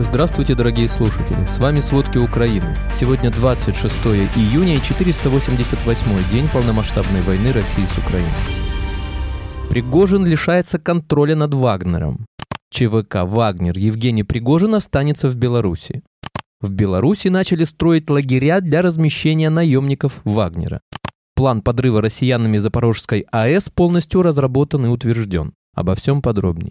Здравствуйте, дорогие слушатели! С вами «Сводки Украины». Сегодня 26 июня и 488 день полномасштабной войны России с Украиной. Пригожин лишается контроля над Вагнером. ЧВК «Вагнер» Евгений Пригожин останется в Беларуси. В Беларуси начали строить лагеря для размещения наемников Вагнера. План подрыва россиянами Запорожской АЭС полностью разработан и утвержден. Обо всем подробней.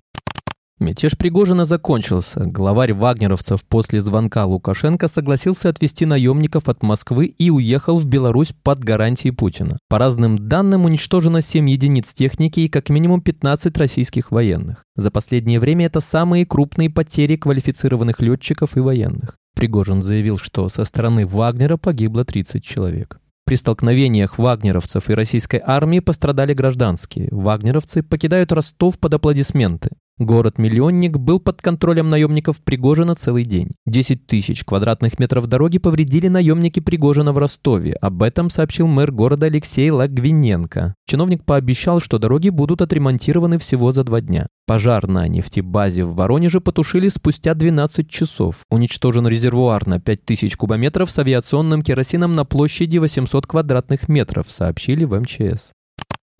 Мятеж Пригожина закончился. Главарь вагнеровцев после звонка Лукашенко согласился отвести наемников от Москвы и уехал в Беларусь под гарантией Путина. По разным данным уничтожено 7 единиц техники и как минимум 15 российских военных. За последнее время это самые крупные потери квалифицированных летчиков и военных. Пригожин заявил, что со стороны Вагнера погибло 30 человек. При столкновениях вагнеровцев и российской армии пострадали гражданские. Вагнеровцы покидают Ростов под аплодисменты. Город-миллионник был под контролем наемников Пригожина целый день. 10 тысяч квадратных метров дороги повредили наемники Пригожина в Ростове. Об этом сообщил мэр города Алексей Лагвиненко. Чиновник пообещал, что дороги будут отремонтированы всего за два дня. Пожар на нефтебазе в Воронеже потушили спустя 12 часов. Уничтожен резервуар на 5000 кубометров с авиационным керосином на площади 800 квадратных метров, сообщили в МЧС.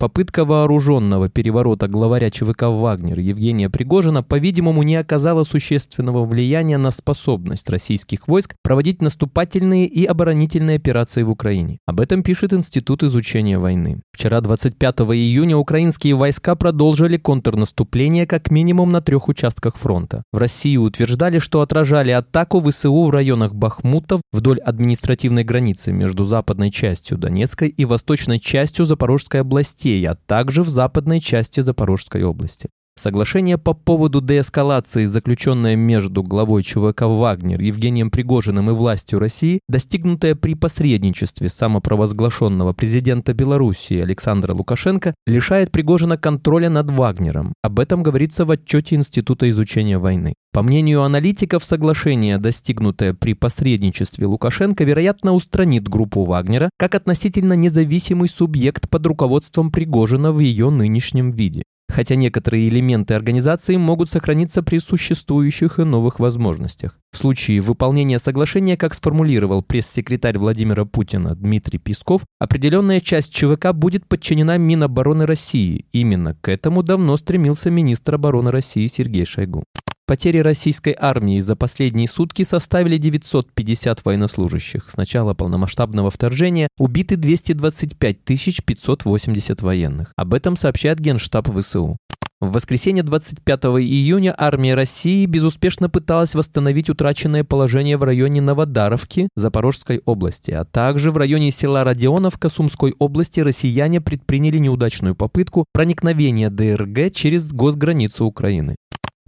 Попытка вооруженного переворота главаря ЧВК «Вагнер» Евгения Пригожина, по-видимому, не оказала существенного влияния на способность российских войск проводить наступательные и оборонительные операции в Украине. Об этом пишет Институт изучения войны. Вчера, 25 июня, украинские войска продолжили контрнаступление как минимум на трех участках фронта. В России утверждали, что отражали атаку ВСУ в районах Бахмута вдоль административной границы между западной частью Донецкой и восточной частью Запорожской области а также в западной части Запорожской области. Соглашение по поводу деэскалации, заключенное между главой ЧВК «Вагнер» Евгением Пригожиным и властью России, достигнутое при посредничестве самопровозглашенного президента Белоруссии Александра Лукашенко, лишает Пригожина контроля над Вагнером. Об этом говорится в отчете Института изучения войны. По мнению аналитиков, соглашение, достигнутое при посредничестве Лукашенко, вероятно, устранит группу Вагнера как относительно независимый субъект под руководством Пригожина в ее нынешнем виде хотя некоторые элементы организации могут сохраниться при существующих и новых возможностях. В случае выполнения соглашения, как сформулировал пресс-секретарь Владимира Путина Дмитрий Песков, определенная часть ЧВК будет подчинена Минобороны России. Именно к этому давно стремился министр обороны России Сергей Шойгу. Потери российской армии за последние сутки составили 950 военнослужащих. С начала полномасштабного вторжения убиты 225 580 военных. Об этом сообщает Генштаб ВСУ. В воскресенье 25 июня армия России безуспешно пыталась восстановить утраченное положение в районе Новодаровки Запорожской области, а также в районе села Родионовка Сумской области россияне предприняли неудачную попытку проникновения ДРГ через госграницу Украины.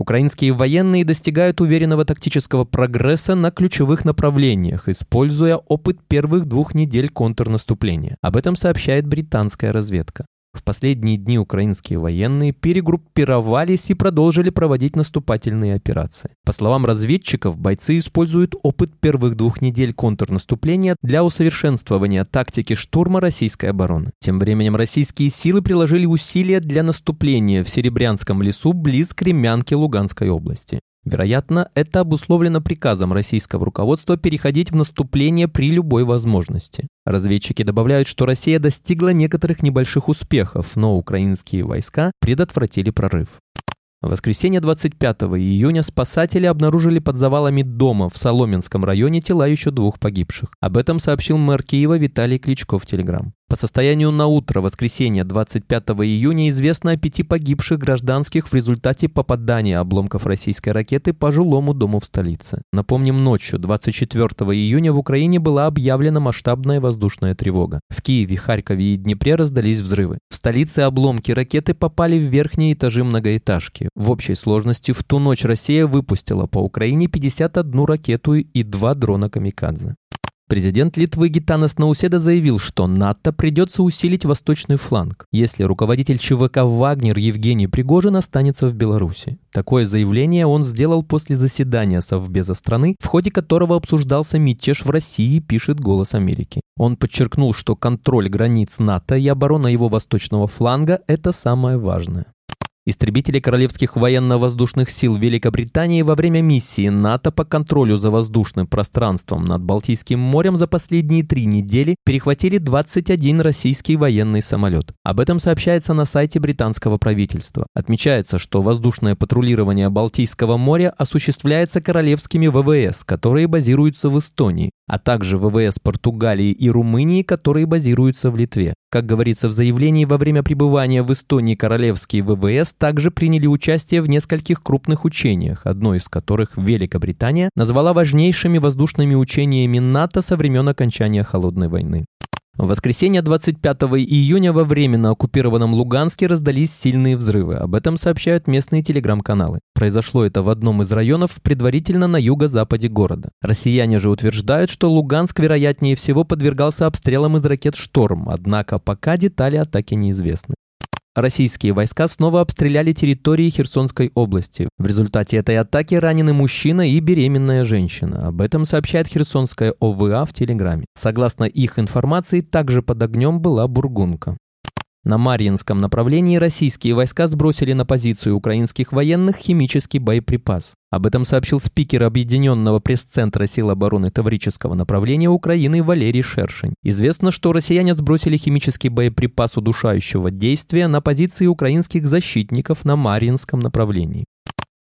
Украинские военные достигают уверенного тактического прогресса на ключевых направлениях, используя опыт первых двух недель контрнаступления. Об этом сообщает британская разведка. В последние дни украинские военные перегруппировались и продолжили проводить наступательные операции. По словам разведчиков, бойцы используют опыт первых двух недель контрнаступления для усовершенствования тактики штурма российской обороны. Тем временем российские силы приложили усилия для наступления в Серебрянском лесу близ Кремянки Луганской области. Вероятно, это обусловлено приказом российского руководства переходить в наступление при любой возможности. Разведчики добавляют, что Россия достигла некоторых небольших успехов, но украинские войска предотвратили прорыв. В воскресенье 25 июня спасатели обнаружили под завалами дома в Соломенском районе тела еще двух погибших. Об этом сообщил мэр Киева Виталий Кличко в Телеграм. По состоянию на утро воскресенья 25 июня известно о пяти погибших гражданских в результате попадания обломков российской ракеты по жилому дому в столице. Напомним, ночью 24 июня в Украине была объявлена масштабная воздушная тревога. В Киеве, Харькове и Днепре раздались взрывы. В столице обломки ракеты попали в верхние этажи многоэтажки. В общей сложности в ту ночь Россия выпустила по Украине 51 ракету и два дрона «Камикадзе». Президент Литвы Гитанас Науседа заявил, что НАТО придется усилить восточный фланг, если руководитель ЧВК «Вагнер» Евгений Пригожин останется в Беларуси. Такое заявление он сделал после заседания Совбеза страны, в ходе которого обсуждался мятеж в России, пишет «Голос Америки». Он подчеркнул, что контроль границ НАТО и оборона его восточного фланга – это самое важное. Истребители Королевских военно-воздушных сил Великобритании во время миссии НАТО по контролю за воздушным пространством над Балтийским морем за последние три недели перехватили 21 российский военный самолет. Об этом сообщается на сайте британского правительства. Отмечается, что воздушное патрулирование Балтийского моря осуществляется королевскими ВВС, которые базируются в Эстонии, а также ВВС Португалии и Румынии, которые базируются в Литве. Как говорится в заявлении, во время пребывания в Эстонии королевские ВВС также приняли участие в нескольких крупных учениях, одно из которых Великобритания назвала важнейшими воздушными учениями НАТО со времен окончания Холодной войны. В воскресенье 25 июня во временно оккупированном Луганске раздались сильные взрывы. Об этом сообщают местные телеграм-каналы. Произошло это в одном из районов, предварительно на юго-западе города. Россияне же утверждают, что Луганск, вероятнее всего, подвергался обстрелам из ракет «Шторм», однако пока детали атаки неизвестны. Российские войска снова обстреляли территории Херсонской области. В результате этой атаки ранены мужчина и беременная женщина. Об этом сообщает Херсонская ОВА в Телеграме. Согласно их информации, также под огнем была Бургунка. На Марьинском направлении российские войска сбросили на позицию украинских военных химический боеприпас. Об этом сообщил спикер Объединенного пресс-центра сил обороны Таврического направления Украины Валерий Шершень. Известно, что россияне сбросили химический боеприпас удушающего действия на позиции украинских защитников на Марьинском направлении.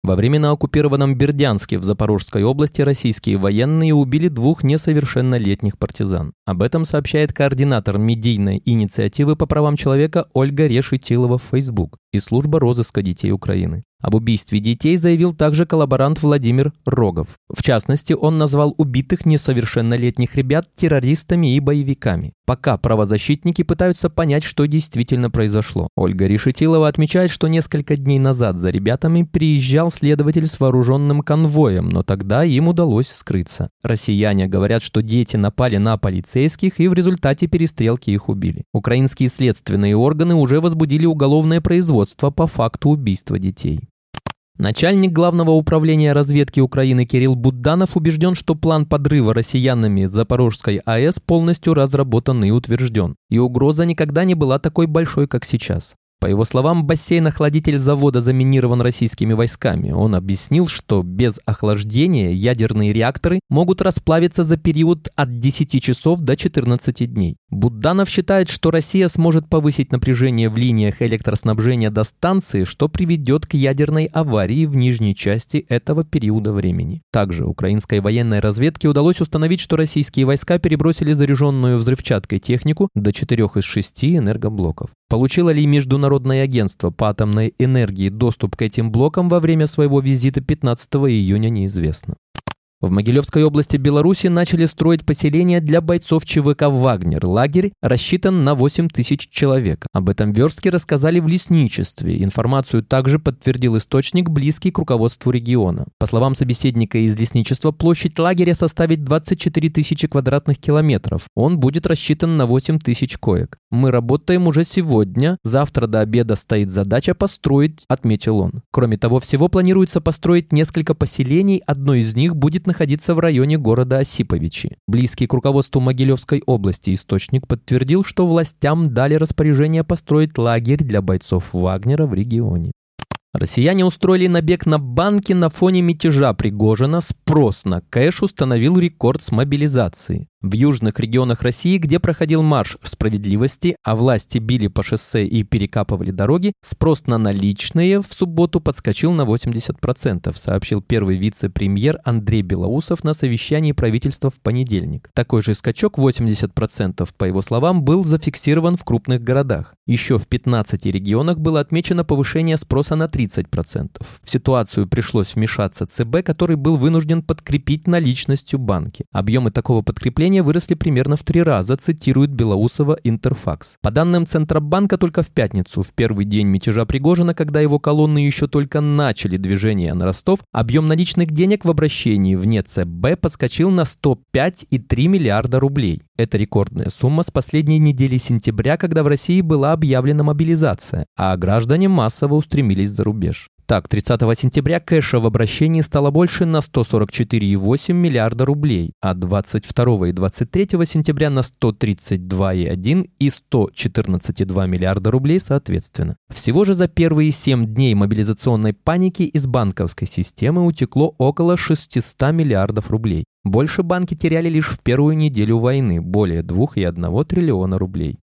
Во временно оккупированном Бердянске в Запорожской области российские военные убили двух несовершеннолетних партизан. Об этом сообщает координатор медийной инициативы по правам человека Ольга Решетилова в Facebook и служба розыска детей Украины. Об убийстве детей заявил также коллаборант Владимир Рогов. В частности, он назвал убитых несовершеннолетних ребят террористами и боевиками. Пока правозащитники пытаются понять, что действительно произошло. Ольга Решетилова отмечает, что несколько дней назад за ребятами приезжал следователь с вооруженным конвоем, но тогда им удалось скрыться. Россияне говорят, что дети напали на полицейских и в результате перестрелки их убили. Украинские следственные органы уже возбудили уголовное производство по факту убийства детей. Начальник Главного управления разведки Украины Кирилл Будданов убежден, что план подрыва россиянами Запорожской АЭС полностью разработан и утвержден, и угроза никогда не была такой большой, как сейчас. По его словам, бассейн-охладитель завода заминирован российскими войсками. Он объяснил, что без охлаждения ядерные реакторы могут расплавиться за период от 10 часов до 14 дней. Будданов считает, что Россия сможет повысить напряжение в линиях электроснабжения до станции, что приведет к ядерной аварии в нижней части этого периода времени. Также украинской военной разведке удалось установить, что российские войска перебросили заряженную взрывчаткой технику до 4 из 6 энергоблоков. Получило ли Международное агентство по атомной энергии доступ к этим блокам во время своего визита 15 июня неизвестно. В Могилевской области Беларуси начали строить поселение для бойцов ЧВК «Вагнер». Лагерь рассчитан на 8 тысяч человек. Об этом верстке рассказали в лесничестве. Информацию также подтвердил источник, близкий к руководству региона. По словам собеседника из лесничества, площадь лагеря составит 24 тысячи квадратных километров. Он будет рассчитан на 8 тысяч коек. Мы работаем уже сегодня. Завтра до обеда стоит задача построить, отметил он. Кроме того, всего планируется построить несколько поселений. Одно из них будет находиться в районе города Осиповичи. Близкий к руководству Могилевской области источник подтвердил, что властям дали распоряжение построить лагерь для бойцов Вагнера в регионе. Россияне устроили набег на банки на фоне мятежа Пригожина. Спрос на кэш установил рекорд с мобилизации. В южных регионах России, где проходил марш справедливости, а власти били по шоссе и перекапывали дороги, спрос на наличные в субботу подскочил на 80%, сообщил первый вице-премьер Андрей Белоусов на совещании правительства в понедельник. Такой же скачок 80%, по его словам, был зафиксирован в крупных городах. Еще в 15 регионах было отмечено повышение спроса на 30%. В ситуацию пришлось вмешаться ЦБ, который был вынужден подкрепить наличностью банки. Объемы такого подкрепления выросли примерно в три раза, цитирует Белоусова Интерфакс. По данным Центробанка, только в пятницу, в первый день мятежа Пригожина, когда его колонны еще только начали движение на Ростов, объем наличных денег в обращении вне ЦБ подскочил на 105,3 миллиарда рублей. Это рекордная сумма с последней недели сентября, когда в России была объявлена мобилизация, а граждане массово устремились за рубеж. Так, 30 сентября кэша в обращении стало больше на 144,8 миллиарда рублей, а 22 и 23 сентября на 132,1 и 114,2 миллиарда рублей соответственно. Всего же за первые 7 дней мобилизационной паники из банковской системы утекло около 600 миллиардов рублей. Больше банки теряли лишь в первую неделю войны, более 2,1 триллиона рублей.